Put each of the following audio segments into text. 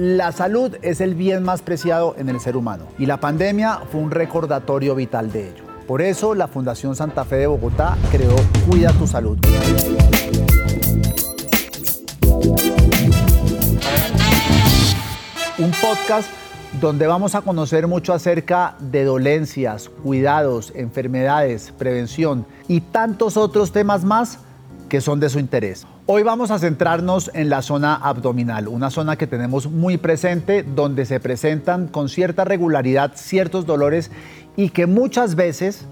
La salud es el bien más preciado en el ser humano y la pandemia fue un recordatorio vital de ello. Por eso la Fundación Santa Fe de Bogotá creó Cuida tu Salud. Un podcast donde vamos a conocer mucho acerca de dolencias, cuidados, enfermedades, prevención y tantos otros temas más que son de su interés. Hoy vamos a centrarnos en la zona abdominal, una zona que tenemos muy presente, donde se presentan con cierta regularidad ciertos dolores y que muchas veces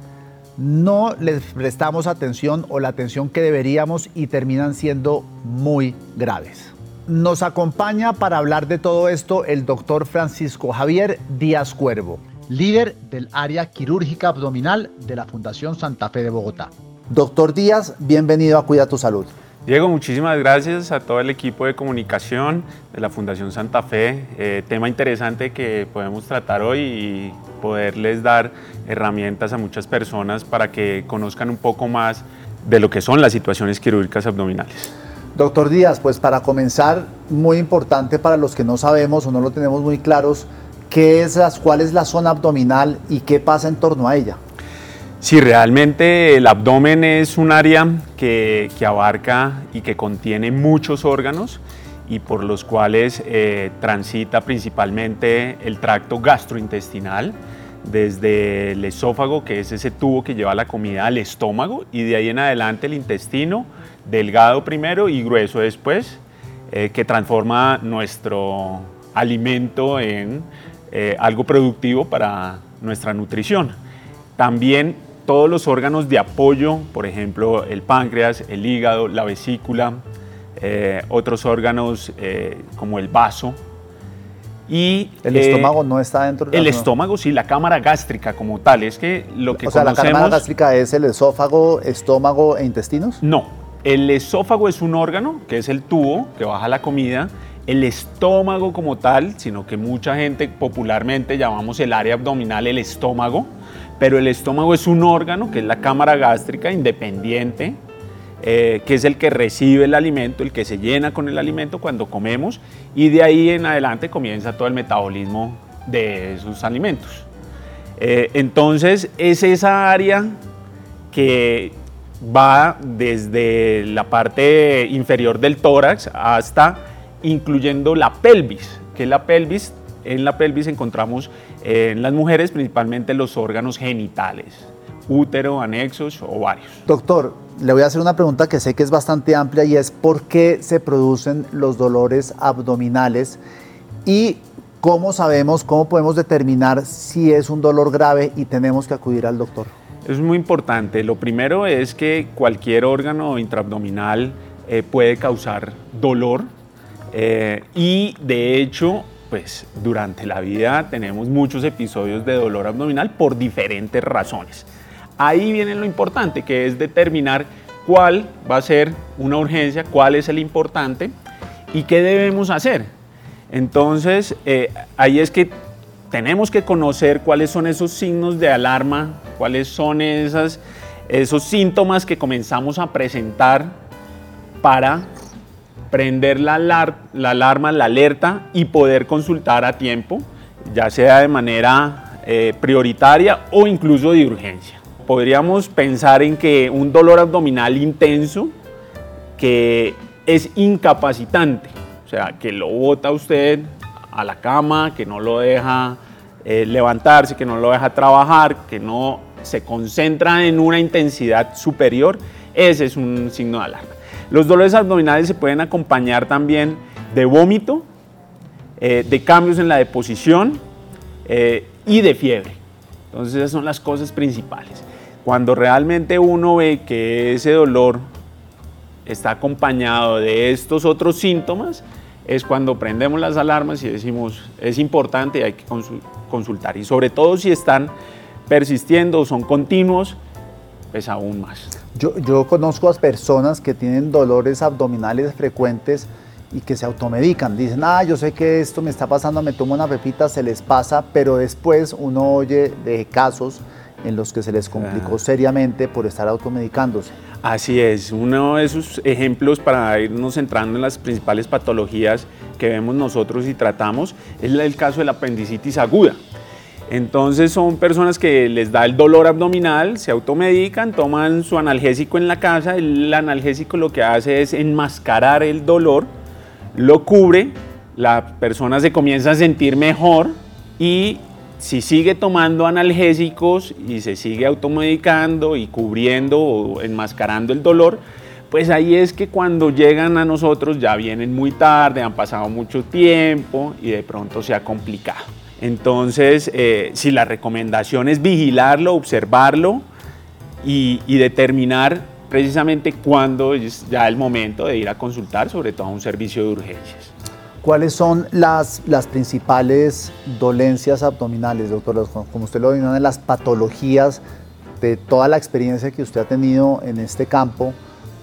no les prestamos atención o la atención que deberíamos y terminan siendo muy graves. Nos acompaña para hablar de todo esto el doctor Francisco Javier Díaz Cuervo, líder del área quirúrgica abdominal de la Fundación Santa Fe de Bogotá. Doctor Díaz, bienvenido a Cuida tu Salud. Diego, muchísimas gracias a todo el equipo de comunicación de la Fundación Santa Fe. Eh, tema interesante que podemos tratar hoy y poderles dar herramientas a muchas personas para que conozcan un poco más de lo que son las situaciones quirúrgicas abdominales. Doctor Díaz, pues para comenzar, muy importante para los que no sabemos o no lo tenemos muy claros, ¿qué es ¿cuál es la zona abdominal y qué pasa en torno a ella? Sí, realmente el abdomen es un área que, abarca y que contiene muchos órganos y por los cuales eh, transita principalmente el tracto gastrointestinal, desde el esófago, que es ese tubo que lleva la comida al estómago, y de ahí en adelante el intestino, delgado primero y grueso después, eh, que transforma nuestro alimento en eh, algo productivo para nuestra nutrición. También todos los órganos de apoyo, por ejemplo, el páncreas, el hígado, la vesícula, eh, otros órganos eh, como el vaso. Y, ¿El eh, estómago no está dentro de El estómago, sí, la cámara gástrica como tal. Es que lo que o sea, ¿la cámara gástrica es el esófago, estómago e intestinos? No, el esófago es un órgano, que es el tubo que baja la comida. El estómago como tal, sino que mucha gente popularmente llamamos el área abdominal el estómago pero el estómago es un órgano que es la cámara gástrica independiente, eh, que es el que recibe el alimento, el que se llena con el alimento cuando comemos y de ahí en adelante comienza todo el metabolismo de esos alimentos. Eh, entonces es esa área que va desde la parte inferior del tórax hasta incluyendo la pelvis, que la pelvis en la pelvis encontramos eh, en las mujeres principalmente los órganos genitales, útero, anexos, ovarios. Doctor, le voy a hacer una pregunta que sé que es bastante amplia y es por qué se producen los dolores abdominales y cómo sabemos, cómo podemos determinar si es un dolor grave y tenemos que acudir al doctor. Es muy importante. Lo primero es que cualquier órgano intraabdominal eh, puede causar dolor eh, y de hecho pues durante la vida tenemos muchos episodios de dolor abdominal por diferentes razones. Ahí viene lo importante, que es determinar cuál va a ser una urgencia, cuál es el importante y qué debemos hacer. Entonces, eh, ahí es que tenemos que conocer cuáles son esos signos de alarma, cuáles son esas, esos síntomas que comenzamos a presentar para prender la, alarma, la alerta y poder consultar a tiempo, ya sea de manera eh, prioritaria o incluso de urgencia. Podríamos pensar en que un dolor abdominal intenso que es incapacitante, o sea, que lo bota usted a la cama, que no lo deja eh, levantarse, que no lo deja trabajar, que no se concentra en una intensidad superior, ese es un signo de alarma. Los dolores abdominales se pueden acompañar también de vómito, eh, de cambios en la deposición eh, y de fiebre. Entonces esas son las cosas principales. Cuando realmente uno ve que ese dolor está acompañado de estos otros síntomas, es cuando prendemos las alarmas y decimos es importante y hay que consultar. Y sobre todo si están persistiendo o son continuos, pues aún más. Yo, conozco a personas que tienen dolores abdominales frecuentes y que se automedican. Dicen, ah, yo sé que esto me está pasando, me tomo una pepita, se les pasa, pero después uno oye de casos en los que se les complicó seriamente por estar automedicándose. Así es, uno de esos ejemplos para irnos centrando en las principales patologías que vemos nosotros y tratamos es el caso de la apendicitis aguda. Entonces son personas que les da el dolor abdominal, se automedican, toman su analgésico en la casa, el analgésico lo que hace es enmascarar el dolor, lo cubre, la persona se comienza a sentir mejor y si sigue tomando analgésicos y se sigue automedicando y cubriendo o enmascarando el dolor, pues ahí es que cuando llegan a nosotros ya vienen muy tarde, han pasado mucho tiempo y de pronto se ha complicado. Entonces, eh, si la recomendación es vigilarlo, observarlo y, y determinar precisamente cuándo es ya el momento de ir a consultar, sobre todo a un servicio de urgencias. ¿Cuáles son las, las principales dolencias abdominales, doctor? Como usted lo denomina, las patologías de toda la experiencia que usted ha tenido en este campo,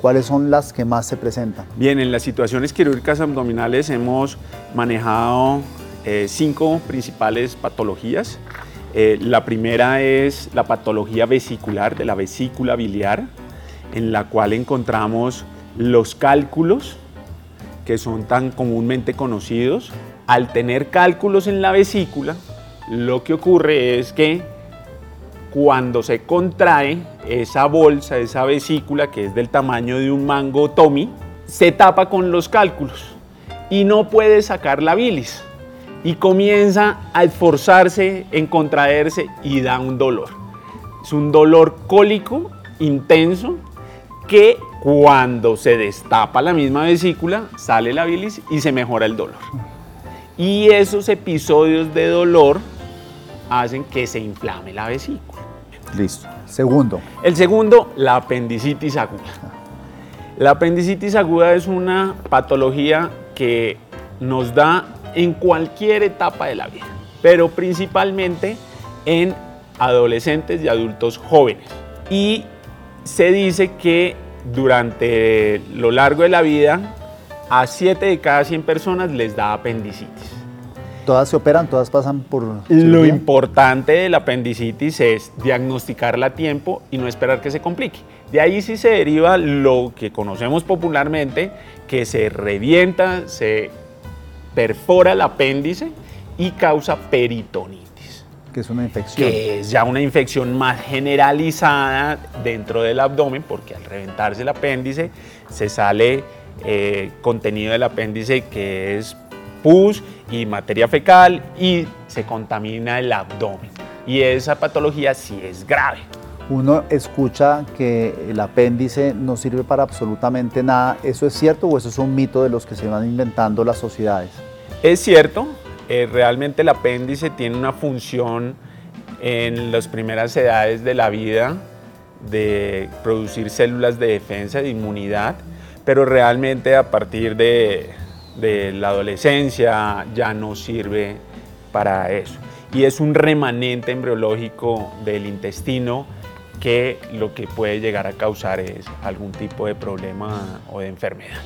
¿cuáles son las que más se presentan? Bien, en las situaciones quirúrgicas abdominales hemos manejado eh, cinco principales patologías. Eh, la primera es la patología vesicular de la vesícula biliar, en la cual encontramos los cálculos, que son tan comúnmente conocidos, al tener cálculos en la vesícula, lo que ocurre es que cuando se contrae esa bolsa, esa vesícula, que es del tamaño de un mango Tommy, se tapa con los cálculos y no puede sacar la bilis y comienza a esforzarse en contraerse y da un dolor. Es un dolor cólico intenso que cuando se destapa la misma vesícula, sale la bilis y se mejora el dolor. Y esos episodios de dolor hacen que se inflame la vesícula. Listo. Segundo. El segundo, la apendicitis aguda. La apendicitis aguda es una patología que nos da en cualquier etapa de la vida, pero principalmente en adolescentes y adultos jóvenes. Y se dice que durante lo largo de la vida, a 7 de cada 100 personas les da apendicitis. ¿Todas se operan? ¿Todas pasan por Lo importante de la apendicitis es diagnosticarla a tiempo y no esperar que se complique. De ahí sí se deriva lo que conocemos popularmente, que se revienta, se perfora el apéndice y causa peritonitis que es una infección. Que es ya una infección más generalizada dentro del abdomen, porque al reventarse el apéndice se sale eh, contenido del apéndice que es pus y materia fecal y se contamina el abdomen. Y esa patología sí es grave. Uno escucha que el apéndice no sirve para absolutamente nada. ¿Eso es cierto o eso es un mito de los que se van inventando las sociedades? Es cierto, eh, realmente el apéndice tiene una función en las primeras edades de la vida de producir células de defensa, de inmunidad, pero realmente a partir de, de la adolescencia ya no sirve para eso. Y es un remanente embriológico del intestino que lo que puede llegar a causar es algún tipo de problema o de enfermedad.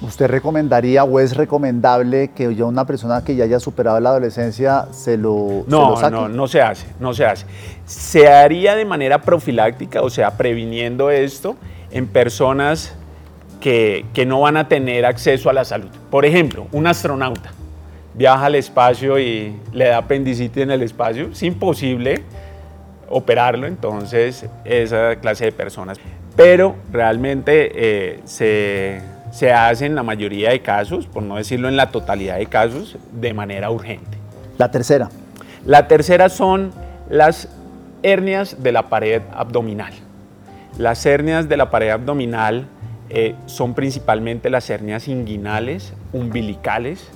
¿Usted recomendaría o es recomendable que ya una persona que ya haya superado la adolescencia se lo, no, saque? No, no se hace, no se hace. Se haría de manera profiláctica, o sea, previniendo esto en personas que, que no van a tener acceso a la salud. Por ejemplo, un astronauta viaja al espacio y le da apendicitis en el espacio, es imposible operarlo, entonces esa clase de personas. Pero realmente eh, se se hace en la mayoría de casos, por no decirlo en la totalidad de casos, de manera urgente. La tercera. La tercera son las hernias de la pared abdominal. Las hernias de la pared abdominal eh, son principalmente las hernias inguinales, umbilicales,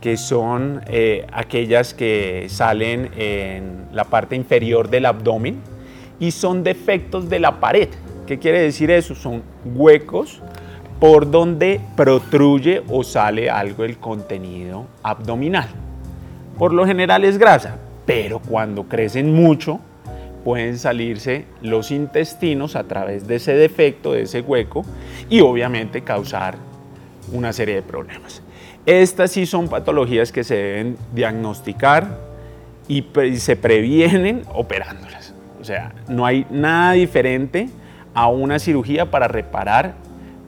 que son eh, aquellas que salen en la parte inferior del abdomen y son defectos de la pared. ¿Qué quiere decir eso? Son huecos por donde protruye o sale algo del contenido abdominal. Por lo general es grasa, pero cuando crecen mucho pueden salirse los intestinos a través de ese defecto, de ese hueco, y obviamente causar una serie de problemas. Estas sí son patologías que se deben diagnosticar y se previenen operándolas. O sea, no hay nada diferente a una cirugía para reparar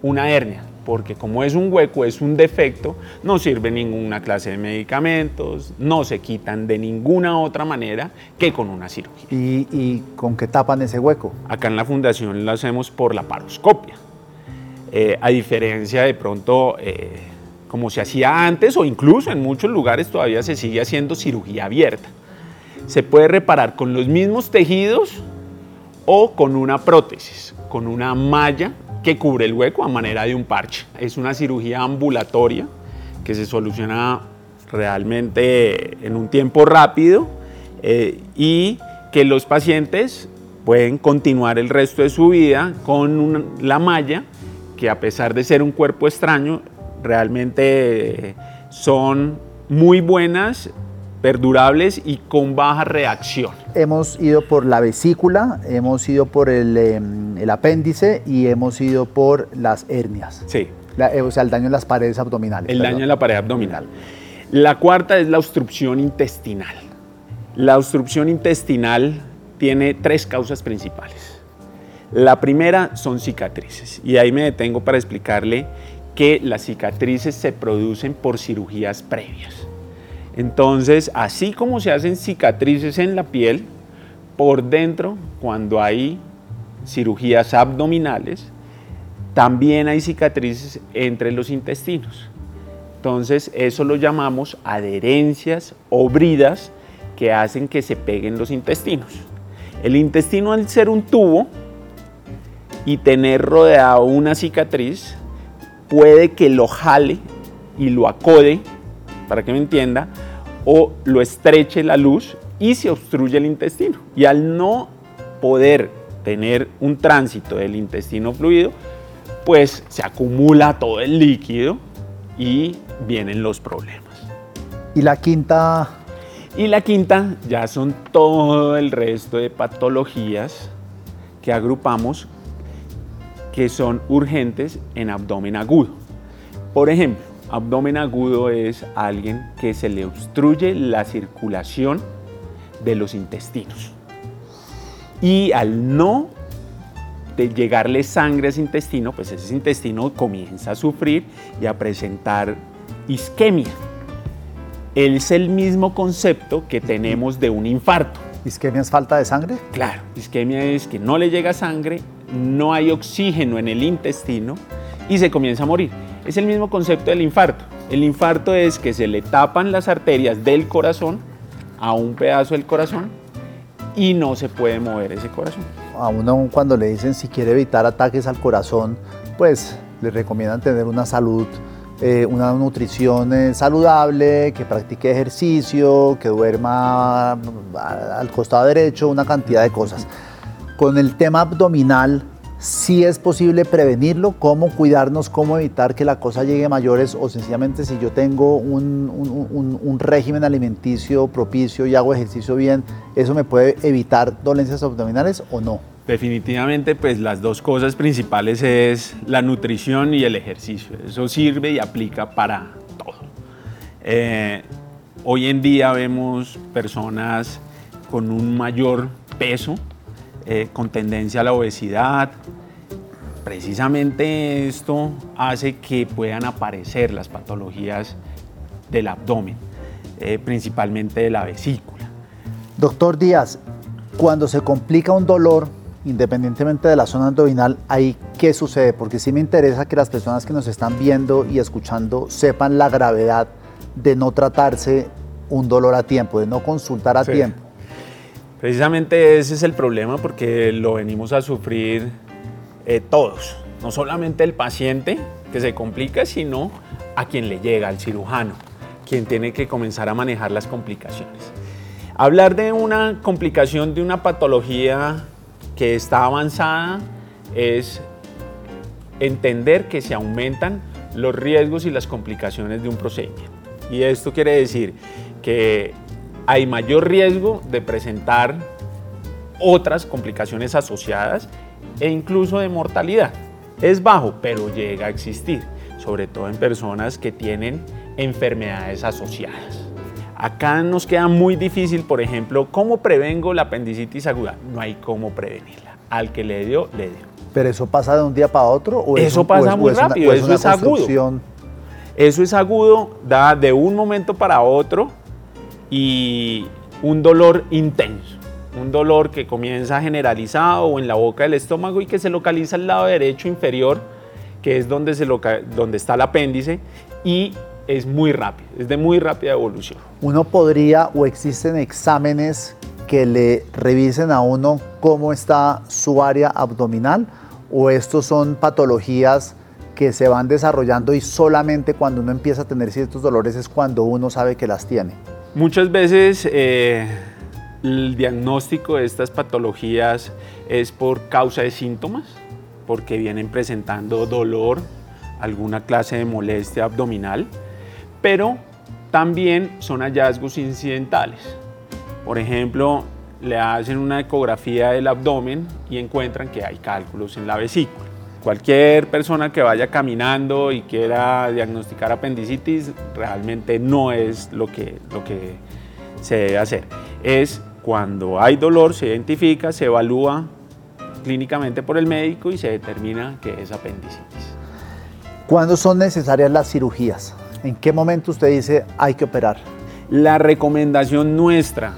una hernia, porque como es un hueco, es un defecto, no sirve ninguna clase de medicamentos, no se quitan de ninguna otra manera que con una cirugía. ¿Y, con qué tapan ese hueco? Acá en la fundación lo hacemos por la paroscopia. Eh, a diferencia de pronto, eh, como se hacía antes o incluso en muchos lugares todavía se sigue haciendo cirugía abierta. Se puede reparar con los mismos tejidos o con una prótesis, con una malla que cubre el hueco a manera de un parche. Es una cirugía ambulatoria que se soluciona realmente en un tiempo rápido eh, y que los pacientes pueden continuar el resto de su vida con la malla que a pesar de ser un cuerpo extraño realmente son muy buenas perdurables y con baja reacción. Hemos ido por la vesícula, hemos ido por el, em, apéndice y hemos ido por las hernias. Sí. Eh, o sea, el daño en las paredes abdominales. El daño en la pared abdominal. La cuarta es la obstrucción intestinal. La obstrucción intestinal tiene tres causas principales. La primera son cicatrices y ahí me detengo para explicarle que las cicatrices se producen por cirugías previas. Entonces, así como se hacen cicatrices en la piel, por dentro, cuando hay cirugías abdominales, también hay cicatrices entre los intestinos. Entonces, eso lo llamamos adherencias o bridas que hacen que se peguen los intestinos. El intestino, al ser un tubo y tener rodeado una cicatriz, puede que lo jale y lo acode para que me entienda, o lo estreche la luz y se obstruye el intestino. Y al no poder tener un tránsito del intestino fluido, pues se acumula todo el líquido y vienen los problemas. ¿Y la quinta? Y la quinta ya son todo el resto de patologías que agrupamos que son urgentes en abdomen agudo. Por ejemplo, Abdomen agudo es alguien que se le obstruye la circulación de los intestinos. Y al no llegarle sangre a ese intestino, pues ese intestino comienza a sufrir y a presentar isquemia. Es el mismo concepto que tenemos de un infarto. ¿Isquemia es falta de sangre? Claro, isquemia es que no le llega sangre, no hay oxígeno en el intestino y se comienza a morir. Es el mismo concepto del infarto. El infarto es que se le tapan las arterias del corazón a un pedazo del corazón y no se puede mover ese corazón. A uno cuando le dicen si quiere evitar ataques al corazón, pues le recomiendan tener una salud, eh, una nutrición eh, saludable, que practique ejercicio, que duerma al costado derecho, una cantidad de cosas. Con el tema abdominal, si es posible prevenirlo, cómo cuidarnos, cómo evitar que la cosa llegue a mayores o sencillamente si yo tengo un, régimen alimenticio propicio y hago ejercicio bien, ¿eso me puede evitar dolencias abdominales o no? Definitivamente, pues las dos cosas principales es la nutrición y el ejercicio. Eso sirve y aplica para todo. Eh, hoy en día vemos personas con un mayor peso, eh, con tendencia a la obesidad. Precisamente esto hace que puedan aparecer las patologías del abdomen, eh, principalmente de la vesícula. Doctor Díaz, cuando se complica un dolor, independientemente de la zona abdominal, ¿ahí qué sucede? Porque sí me interesa que las personas que nos están viendo y escuchando sepan la gravedad de no tratarse un dolor a tiempo, de no consultar a tiempo. Precisamente ese es el problema porque lo venimos a sufrir eh, todos, no solamente el paciente que se complica, sino a quien le llega, al cirujano, quien tiene que comenzar a manejar las complicaciones. Hablar de una complicación de una patología que está avanzada es entender que se aumentan los riesgos y las complicaciones de un procedimiento. Y esto quiere decir que hay mayor riesgo de presentar otras complicaciones asociadas e incluso de mortalidad. Es bajo, pero llega a existir, sobre todo en personas que tienen enfermedades asociadas. Acá nos queda muy difícil, por ejemplo, ¿cómo prevengo la apendicitis aguda? No hay cómo prevenirla. Al que le dio, le dio. ¿Pero eso pasa de un día para otro? ¿o eso pasa muy rápido, eso es agudo. Eso es agudo, da de un momento para otro y un dolor intenso. Un dolor que comienza generalizado o en la boca del estómago y que se localiza al lado derecho inferior, que es donde, se donde está el apéndice, y es muy rápido, es de muy rápida evolución. Uno podría o existen exámenes que le revisen a uno cómo está su área abdominal o estos son patologías que se van desarrollando y solamente cuando uno empieza a tener ciertos dolores es cuando uno sabe que las tiene. Muchas veces eh, el diagnóstico de estas patologías es por causa de síntomas, porque vienen presentando dolor, alguna clase de molestia abdominal, pero también son hallazgos incidentales. Por ejemplo, le hacen una ecografía del abdomen y encuentran que hay cálculos en la vesícula. Cualquier persona que vaya caminando y quiera diagnosticar apendicitis realmente no es lo que, lo que se debe hacer. Es cuando hay dolor, se identifica, se evalúa clínicamente por el médico y se determina que es apendicitis. ¿Cuándo son necesarias las cirugías? ¿En qué momento usted dice hay que operar? La recomendación nuestra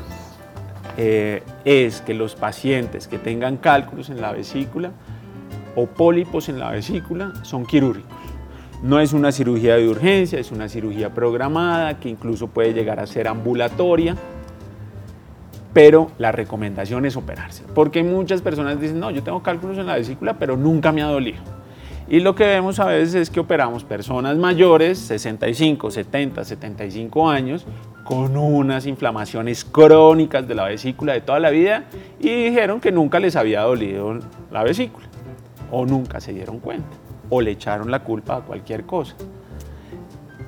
eh, es que los pacientes que tengan cálculos en la vesícula o pólipos en la vesícula son quirúrgicos. No es una cirugía de urgencia, es una cirugía programada que incluso puede llegar a ser ambulatoria, pero la recomendación es operarse. Porque muchas personas dicen, no, yo tengo cálculos en la vesícula, pero nunca me ha dolido. Y lo que vemos a veces es que operamos personas mayores, 65, 70, 75 años, con unas inflamaciones crónicas de la vesícula de toda la vida y dijeron que nunca les había dolido la vesícula o nunca se dieron cuenta o le echaron la culpa a cualquier cosa.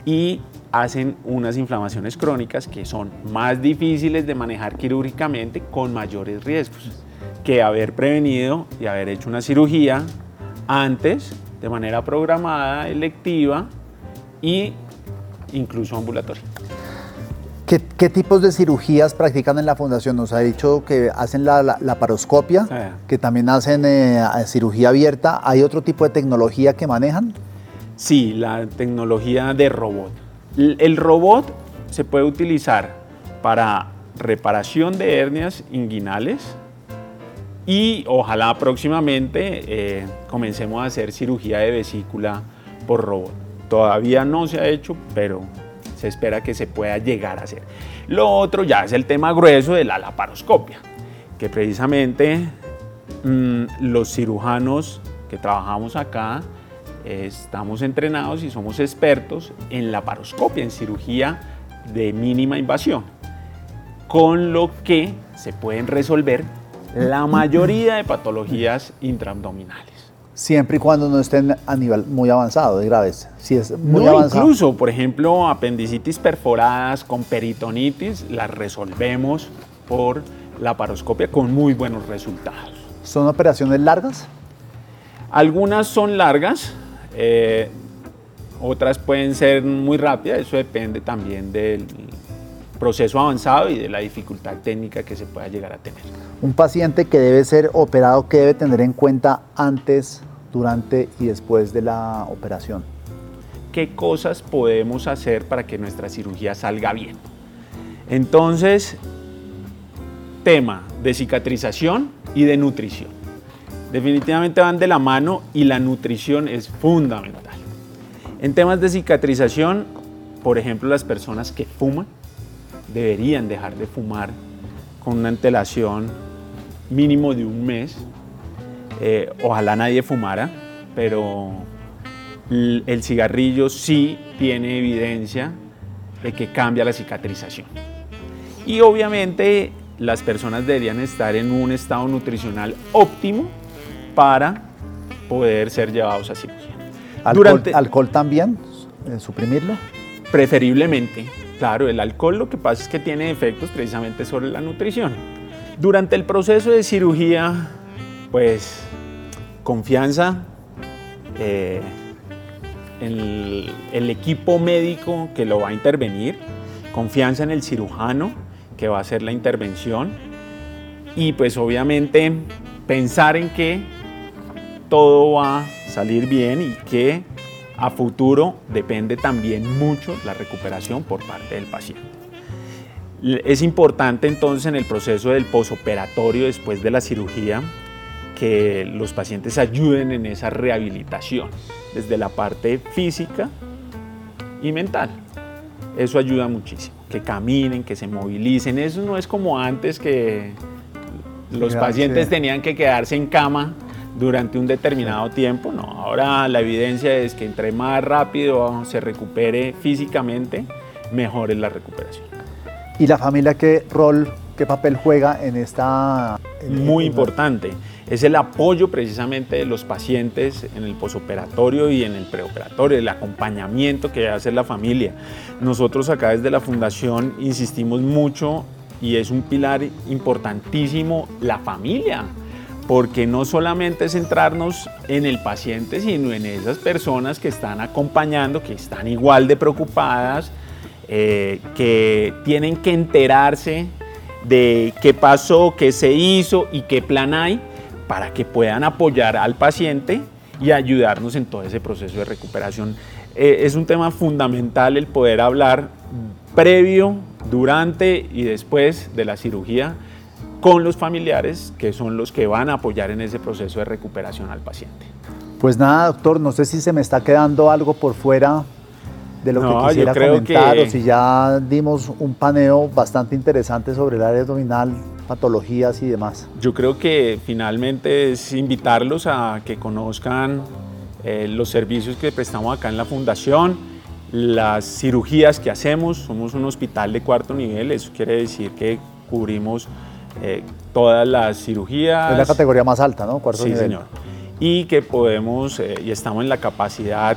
Y hacen unas inflamaciones crónicas que son más difíciles de manejar quirúrgicamente con mayores riesgos que haber prevenido y haber hecho una cirugía antes de manera programada, electiva y incluso ambulatoria. ¿Qué, tipos de cirugías practican en la fundación? Nos ha dicho que hacen la, la, paroscopia, que también hacen eh, cirugía abierta. ¿Hay otro tipo de tecnología que manejan? Sí, la tecnología de robot. El, robot se puede utilizar para reparación de hernias inguinales y ojalá próximamente eh, comencemos a hacer cirugía de vesícula por robot. Todavía no se ha hecho, pero se espera que se pueda llegar a hacer. Lo otro ya es el tema grueso de la laparoscopia, que precisamente mm, los cirujanos que trabajamos acá estamos entrenados y somos expertos en laparoscopia, en cirugía de mínima invasión, con lo que se pueden resolver la mayoría de patologías intraabdominales. Siempre y cuando no estén a nivel muy avanzado de graves. Si es muy avanzado. Incluso, por ejemplo, apendicitis perforadas con peritonitis las resolvemos por la paroscopia con muy buenos resultados. ¿Son operaciones largas? Algunas son largas, eh, otras pueden ser muy rápidas, eso depende también del proceso avanzado y de la dificultad técnica que se pueda llegar a tener. Un paciente que debe ser operado, ¿qué debe tener en cuenta antes durante y después de la operación. ¿Qué cosas podemos hacer para que nuestra cirugía salga bien? Entonces, tema de cicatrización y de nutrición. Definitivamente van de la mano y la nutrición es fundamental. En temas de cicatrización, por ejemplo, las personas que fuman deberían dejar de fumar con una antelación mínimo de un mes eh, ojalá nadie fumara, pero el cigarrillo sí tiene evidencia de que cambia la cicatrización. Y obviamente las personas deberían estar en un estado nutricional óptimo para poder ser llevados a cirugía. ¿Alcohol, ¿alcohol también? ¿Suprimirlo? Preferiblemente. Claro, el alcohol lo que pasa es que tiene efectos precisamente sobre la nutrición. Durante el proceso de cirugía, pues confianza en el, equipo médico que lo va a intervenir, confianza en el cirujano que va a hacer la intervención y pues obviamente pensar en que todo va a salir bien y que a futuro depende también mucho la recuperación por parte del paciente. Es importante entonces en el proceso del posoperatorio después de la cirugía que los pacientes ayuden en esa rehabilitación desde la parte física y mental. Eso ayuda muchísimo, que caminen, que se movilicen. Eso no es como antes que los pacientes tenían que quedarse en cama durante un determinado tiempo. No, ahora la evidencia es que entre más rápido se recupere físicamente, mejor es la recuperación. ¿Y la familia qué rol, qué papel juega en esta... Muy importante. Es el apoyo precisamente de los pacientes en el posoperatorio y en el preoperatorio, el acompañamiento que hace la familia. Nosotros acá desde la fundación insistimos mucho y es un pilar importantísimo la familia porque no solamente centrarnos en el paciente, sino en esas personas que están acompañando, que están igual de preocupadas, eh, que tienen que enterarse de qué pasó, qué se hizo y qué plan hay para que puedan apoyar al paciente y ayudarnos en todo ese proceso de recuperación. Eh, es un tema fundamental el poder hablar previo, durante y después de la cirugía con los familiares que son los que van a apoyar en ese proceso de recuperación al paciente. Pues nada, doctor, no sé si se me está quedando algo por fuera de lo que quisiera comentar o si ya dimos un paneo bastante interesante sobre el área abdominal, patologías y demás. Yo creo que finalmente es invitarlos a que conozcan eh, los servicios que prestamos acá en la fundación, las cirugías que hacemos, somos un hospital de cuarto nivel, eso quiere decir que cubrimos eh, todas las cirugías. Es la categoría más alta, ¿no? Cuarto sí, señor. Y que podemos eh, y estamos en la capacidad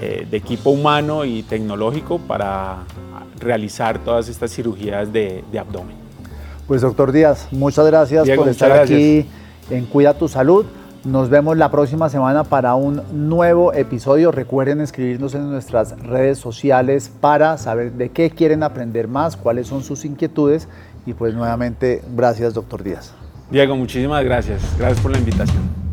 de equipo humano y tecnológico para realizar todas estas cirugías de, abdomen. Pues doctor Díaz, muchas gracias por estar aquí en Cuida tu Salud. Nos vemos la próxima semana para un nuevo episodio. Recuerden escribirnos en nuestras redes sociales para saber de qué quieren aprender más, cuáles son sus inquietudes y pues nuevamente, gracias, doctor Díaz. Diego, muchísimas gracias. Gracias por la invitación.